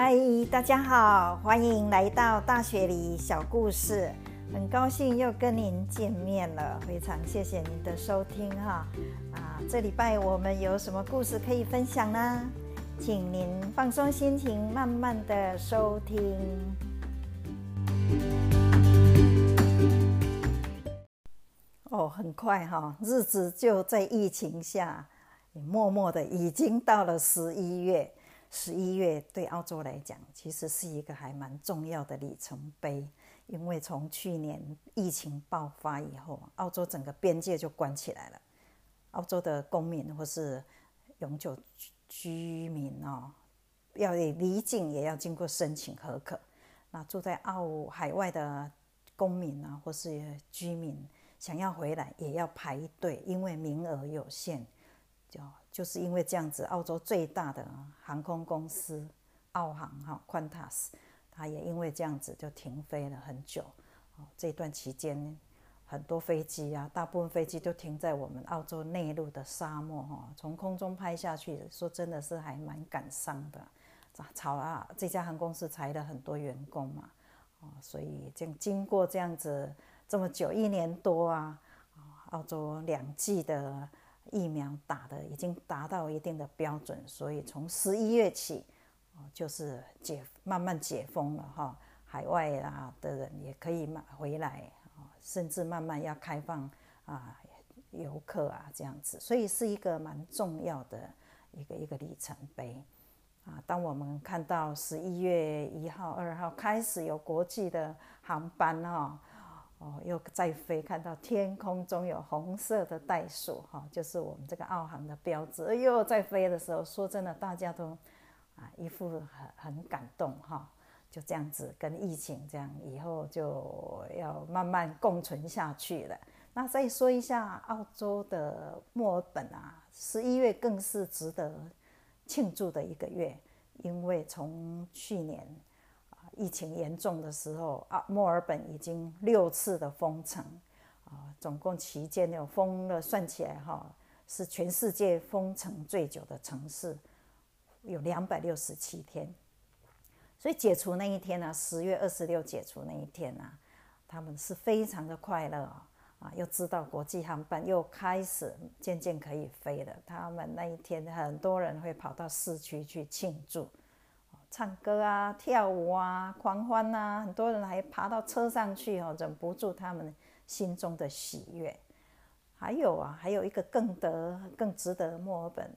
嗨，大家好，欢迎来到大学里小故事。很高兴又跟您见面了，非常谢谢您的收听哈。啊，这礼拜我们有什么故事可以分享呢？请您放松心情，慢慢的收听。哦，很快哈，日子就在疫情下，默默的已经到了十一月。十一月对澳洲来讲，其实是一个还蛮重要的里程碑，因为从去年疫情爆发以后，澳洲整个边界就关起来了。澳洲的公民或是永久居民哦，要离境也要经过申请合可。那住在澳海外的公民啊，或是居民想要回来，也要排队，因为名额有限。就就是因为这样子，澳洲最大的航空公司澳航哈 Qantas，它也因为这样子就停飞了很久。哦，这段期间很多飞机啊，大部分飞机都停在我们澳洲内陆的沙漠哈，从空中拍下去，说真的是还蛮感伤的。吵啊，这家航空公司裁了很多员工嘛，哦，所以经经过这样子这么久一年多啊，澳洲两季的。疫苗打的已经达到一定的标准，所以从十一月起，就是解慢慢解封了哈，海外啊的人也可以慢回来啊，甚至慢慢要开放啊游客啊这样子，所以是一个蛮重要的一个一个里程碑啊。当我们看到十一月一号、二号开始有国际的航班哈。哦又在飞，看到天空中有红色的袋鼠，哈，就是我们这个澳航的标志。又在飞的时候，说真的，大家都啊一副很很感动，哈，就这样子跟疫情这样，以后就要慢慢共存下去了。那再说一下澳洲的墨尔本啊，十一月更是值得庆祝的一个月，因为从去年。疫情严重的时候啊，墨尔本已经六次的封城啊，总共期间有封了，算起来哈，是全世界封城最久的城市，有两百六十七天。所以解除那一天呢，十月二十六解除那一天呢，他们是非常的快乐啊，又知道国际航班又开始渐渐可以飞了，他们那一天很多人会跑到市区去庆祝。唱歌啊，跳舞啊，狂欢呐，很多人还爬到车上去哦，忍不住他们心中的喜悦。还有啊，还有一个更得、更值得墨尔本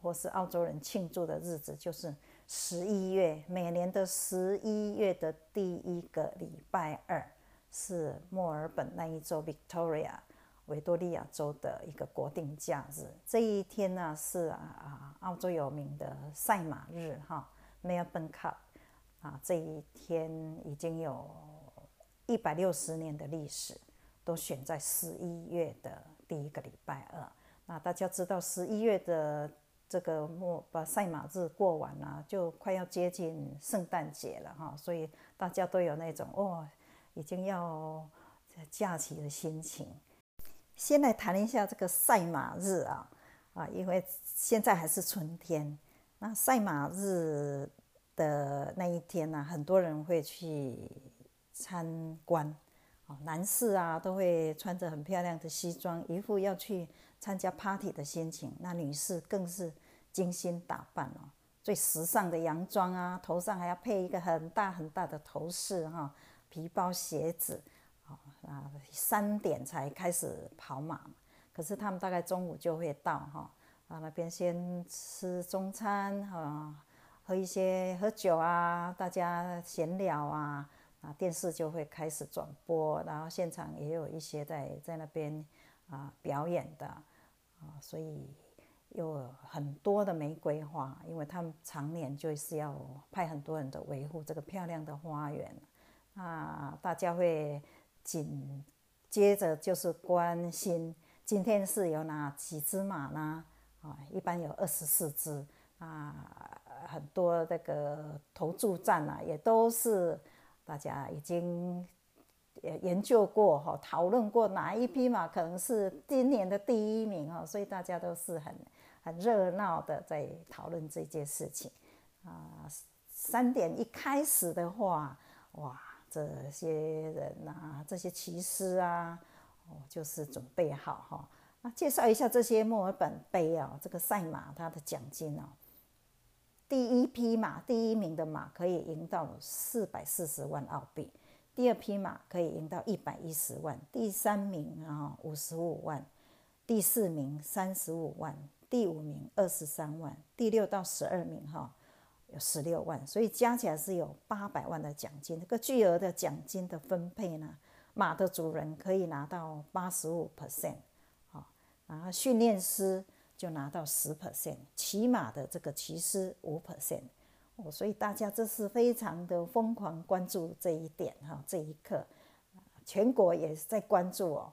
或是澳洲人庆祝的日子，就是十一月，每年的十一月的第一个礼拜二，是墨尔本那一周 Victoria 维多利亚州的一个国定假日。这一天呢，是啊啊，澳洲有名的赛马日哈。Melbourne Cup 啊，这一天已经有一百六十年的历史，都选在十一月的第一个礼拜二。那大家知道十一月的这个末把赛马日过完了，就快要接近圣诞节了哈，所以大家都有那种哦，已经要假期的心情。先来谈一下这个赛马日啊啊，因为现在还是春天。那赛马日的那一天呢，很多人会去参观，哦，男士啊都会穿着很漂亮的西装，一副要去参加 party 的心情。那女士更是精心打扮哦，最时尚的洋装啊，头上还要配一个很大很大的头饰哈，皮包、鞋子，哦啊，三点才开始跑马，可是他们大概中午就会到哈。啊，那边先吃中餐哈，喝一些喝酒啊，大家闲聊啊，啊，电视就会开始转播，然后现场也有一些在在那边啊表演的啊，所以有很多的玫瑰花，因为他们常年就是要派很多人的维护这个漂亮的花园，啊，大家会紧接着就是关心今天是有哪几只马呢？啊，一般有二十四只啊，很多那个投注站啊，也都是大家已经研究过哈，讨论过哪一匹马可能是今年的第一名哈，所以大家都是很很热闹的在讨论这件事情啊。三点一开始的话，哇，这些人呐，这些骑师啊，哦，就是准备好哈。啊介绍一下这些墨尔本杯啊，这个赛马它的奖金哦。第一匹马，第一名的马可以赢到四百四十万澳币，第二匹马可以赢到一百一十万，第三名啊五十五万，第四名三十五万，第五名二十三万，第六到十二名哈有十六万，所以加起来是有八百万的奖金。这个巨额的奖金的分配呢，马的主人可以拿到八十五 percent。然后训练师就拿到十 percent，骑马的这个骑师五 percent，哦，所以大家这是非常的疯狂关注这一点哈，这一刻，全国也在关注哦，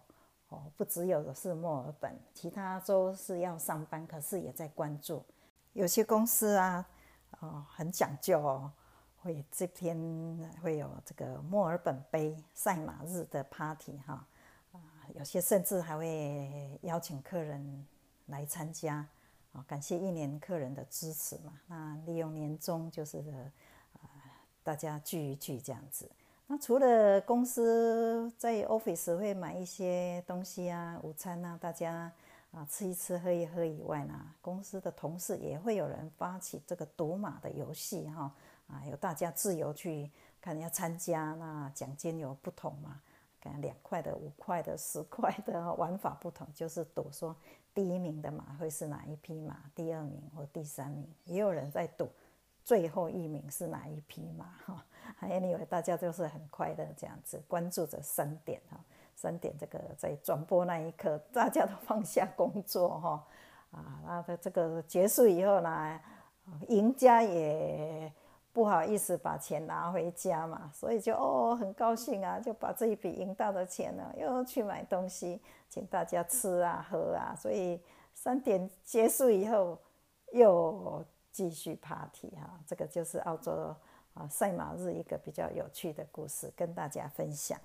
哦，不只有是墨尔本，其他州是要上班，可是也在关注，有些公司啊，哦，很讲究哦，会这天会有这个墨尔本杯赛马日的 party 哈。有些甚至还会邀请客人来参加，啊，感谢一年客人的支持嘛。那利用年终就是啊，大家聚一聚这样子。那除了公司在 office 会买一些东西啊，午餐啊，大家啊吃一吃喝一喝以外呢，公司的同事也会有人发起这个赌马的游戏哈，啊，有大家自由去看要参加，那奖金有不同嘛。看两块的、五块的、十块的玩法不同，就是赌说第一名的马会是哪一匹马，第二名或第三名，也有人在赌最后一名是哪一匹马哈。Anyway，大家就是很快乐这样子关注着三点哈，三点这个在转播那一刻，大家都放下工作哈啊，那的这个结束以后呢，赢家也。不好意思把钱拿回家嘛，所以就哦很高兴啊，就把这一笔赢到的钱呢，又去买东西请大家吃啊喝啊，所以三点结束以后又继续 party 哈，这个就是澳洲啊赛马日一个比较有趣的故事跟大家分享。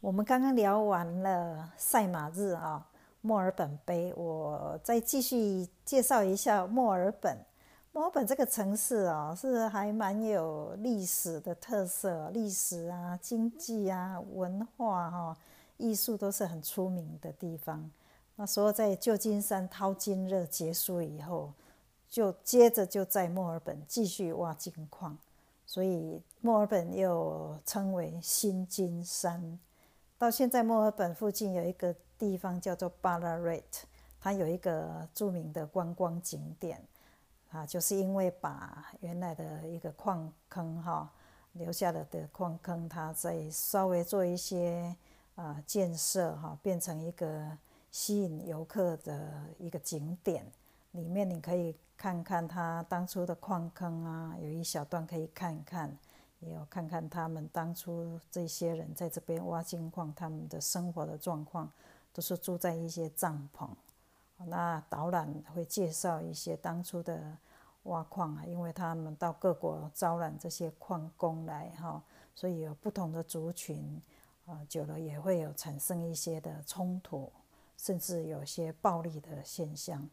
我们刚刚聊完了赛马日啊，墨尔本杯，我再继续介绍一下墨尔本。墨尔本这个城市哦，是还蛮有历史的特色，历史啊、经济啊、文化哈、艺术都是很出名的地方。那时候在旧金山淘金热结束以后，就接着就在墨尔本继续挖金矿，所以墨尔本又称为新金山。到现在，墨尔本附近有一个地方叫做 Ballarat，它有一个著名的观光景点。啊，就是因为把原来的一个矿坑哈留下了的矿坑，它再稍微做一些啊建设哈，变成一个吸引游客的一个景点。里面你可以看看它当初的矿坑啊，有一小段可以看看，也有看看他们当初这些人在这边挖金矿，他们的生活的状况都是住在一些帐篷。那导览会介绍一些当初的。挖矿啊，因为他们到各国招揽这些矿工来哈，所以有不同的族群，啊，久了也会有产生一些的冲突，甚至有些暴力的现象。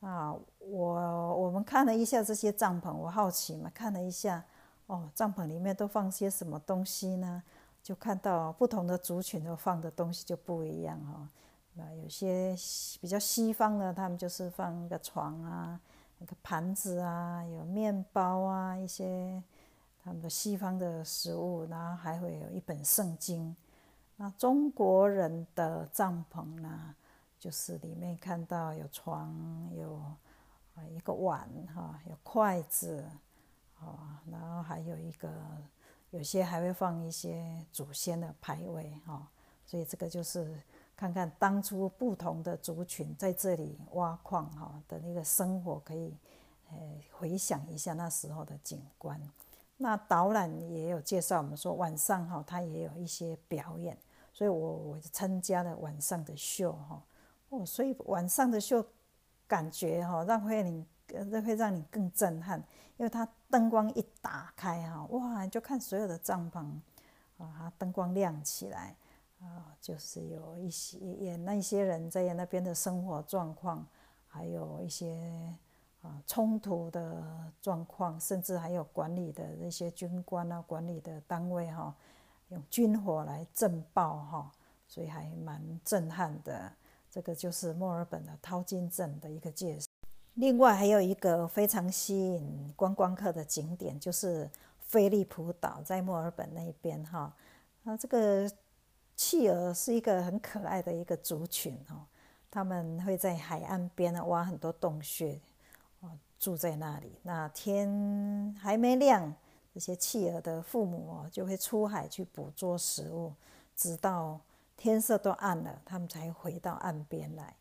啊，我我们看了一下这些帐篷，我好奇嘛，看了一下，哦，帐篷里面都放些什么东西呢？就看到不同的族群都放的东西就不一样哈。那有些比较西方的，他们就是放一个床啊。那个盘子啊，有面包啊，一些他们的西方的食物，然后还会有一本圣经。那中国人的帐篷呢，就是里面看到有床，有啊一个碗哈，有筷子啊，然后还有一个，有些还会放一些祖先的牌位哈，所以这个就是。看看当初不同的族群在这里挖矿哈的那个生活，可以呃回想一下那时候的景观。那导览也有介绍，我们说晚上哈，它也有一些表演，所以我我参加了晚上的秀哈哦，所以晚上的秀感觉哈让会你呃会让你更震撼，因为它灯光一打开哈哇，就看所有的帐篷啊，灯光亮起来。啊，就是有一些演那些人在那边的生活状况，还有一些啊冲突的状况，甚至还有管理的那些军官啊，管理的单位哈，用军火来震爆哈，所以还蛮震撼的。这个就是墨尔本的淘金镇的一个介绍。另外还有一个非常吸引观光客的景点，就是菲利普岛，在墨尔本那边哈。啊，这个企鹅是一个很可爱的一个族群哦，他们会在海岸边呢挖很多洞穴，哦，住在那里。那天还没亮，这些企鹅的父母哦就会出海去捕捉食物，直到天色都暗了，他们才回到岸边来。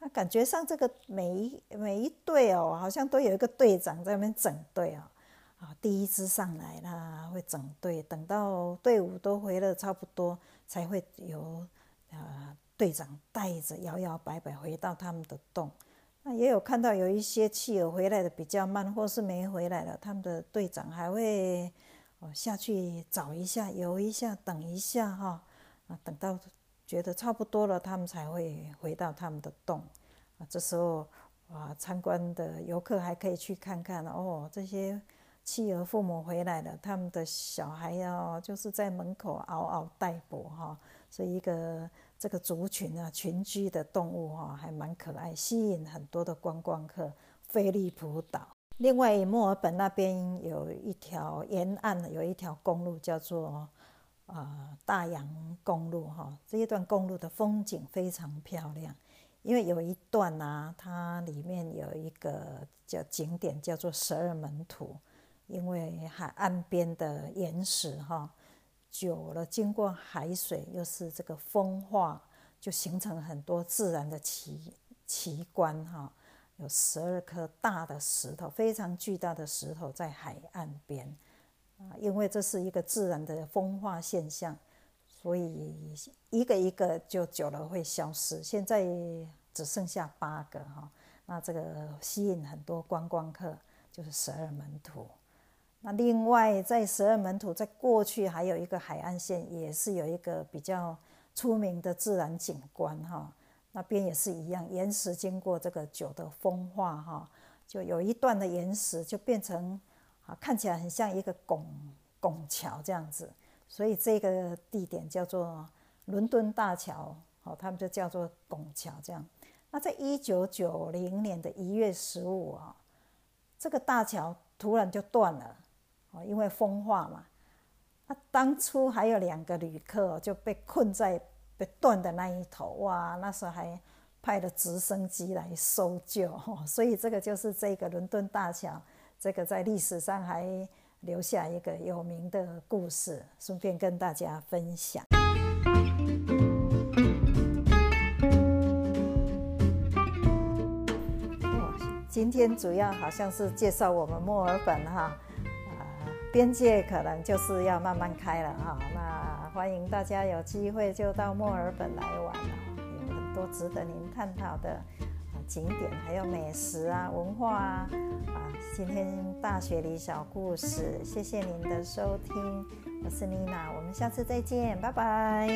那感觉上这个每一每一队哦，好像都有一个队长在那边整队哦。啊，第一支上来啦，会整队，等到队伍都回了差不多，才会由啊队长带着摇摇摆摆回到他们的洞。那也有看到有一些企鹅回来的比较慢，或是没回来了，他们的队长还会哦下去找一下，游一下，等一下哈啊，等到觉得差不多了，他们才会回到他们的洞。啊，这时候啊，参观的游客还可以去看看哦这些。妻儿父母回来了，他们的小孩要就是在门口嗷嗷待哺哈，所以一个这个族群啊，群居的动物哈，还蛮可爱，吸引很多的观光客。菲利普岛，另外墨尔本那边有一条沿岸有一条公路叫做啊大洋公路哈，这一段公路的风景非常漂亮，因为有一段啊，它里面有一个叫景点叫做十二门徒。因为海岸边的岩石哈，久了经过海水，又是这个风化，就形成很多自然的奇奇观哈。有十二颗大的石头，非常巨大的石头在海岸边啊。因为这是一个自然的风化现象，所以一个一个就久了会消失。现在只剩下八个哈。那这个吸引很多观光客，就是十二门徒。那另外，在十二门徒在过去还有一个海岸线，也是有一个比较出名的自然景观哈。那边也是一样，岩石经过这个酒的风化哈，就有一段的岩石就变成啊，看起来很像一个拱拱桥这样子，所以这个地点叫做伦敦大桥，哦，他们就叫做拱桥这样。那在一九九零年的一月十五啊，这个大桥突然就断了。哦，因为风化嘛，那当初还有两个旅客就被困在被断的那一头，哇，那时候还派了直升机来搜救，所以这个就是这个伦敦大桥，这个在历史上还留下一个有名的故事，顺便跟大家分享。今天主要好像是介绍我们墨尔本哈。边界可能就是要慢慢开了啊，那欢迎大家有机会就到墨尔本来玩了，有很多值得您探讨的景点，还有美食啊、文化啊。啊，今天大学里小故事，谢谢您的收听，我是妮娜，我们下次再见，拜拜。